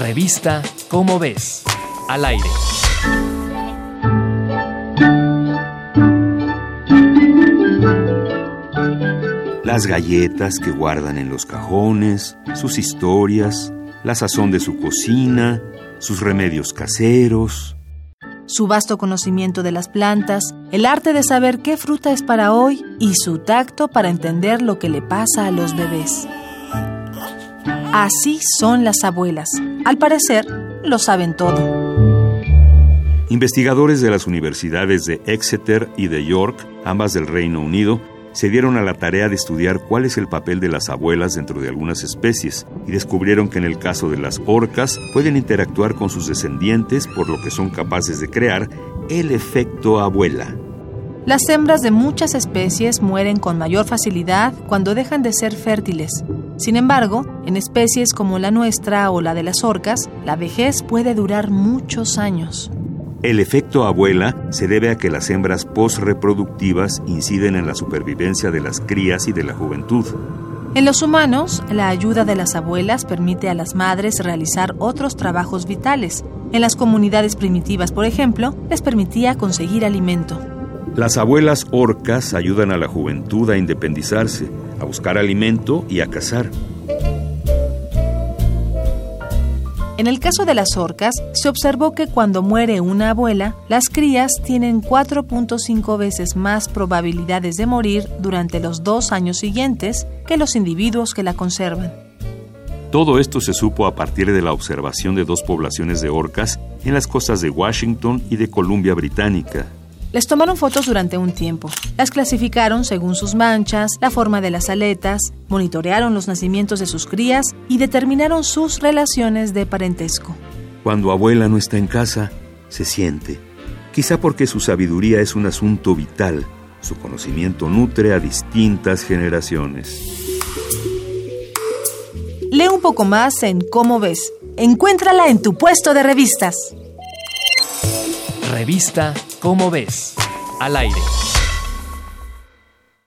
Revista Cómo ves. Al aire. Las galletas que guardan en los cajones, sus historias, la sazón de su cocina, sus remedios caseros. Su vasto conocimiento de las plantas, el arte de saber qué fruta es para hoy y su tacto para entender lo que le pasa a los bebés. Así son las abuelas. Al parecer, lo saben todo. Investigadores de las universidades de Exeter y de York, ambas del Reino Unido, se dieron a la tarea de estudiar cuál es el papel de las abuelas dentro de algunas especies y descubrieron que en el caso de las orcas pueden interactuar con sus descendientes por lo que son capaces de crear el efecto abuela. Las hembras de muchas especies mueren con mayor facilidad cuando dejan de ser fértiles. Sin embargo, en especies como la nuestra o la de las orcas, la vejez puede durar muchos años. El efecto abuela se debe a que las hembras postreproductivas inciden en la supervivencia de las crías y de la juventud. En los humanos, la ayuda de las abuelas permite a las madres realizar otros trabajos vitales. En las comunidades primitivas, por ejemplo, les permitía conseguir alimento. Las abuelas orcas ayudan a la juventud a independizarse, a buscar alimento y a cazar. En el caso de las orcas, se observó que cuando muere una abuela, las crías tienen 4.5 veces más probabilidades de morir durante los dos años siguientes que los individuos que la conservan. Todo esto se supo a partir de la observación de dos poblaciones de orcas en las costas de Washington y de Columbia Británica, les tomaron fotos durante un tiempo. Las clasificaron según sus manchas, la forma de las aletas, monitorearon los nacimientos de sus crías y determinaron sus relaciones de parentesco. Cuando abuela no está en casa, se siente. Quizá porque su sabiduría es un asunto vital. Su conocimiento nutre a distintas generaciones. Lee un poco más en Cómo ves. Encuéntrala en tu puesto de revistas. Revista Cómo ves. Al aire.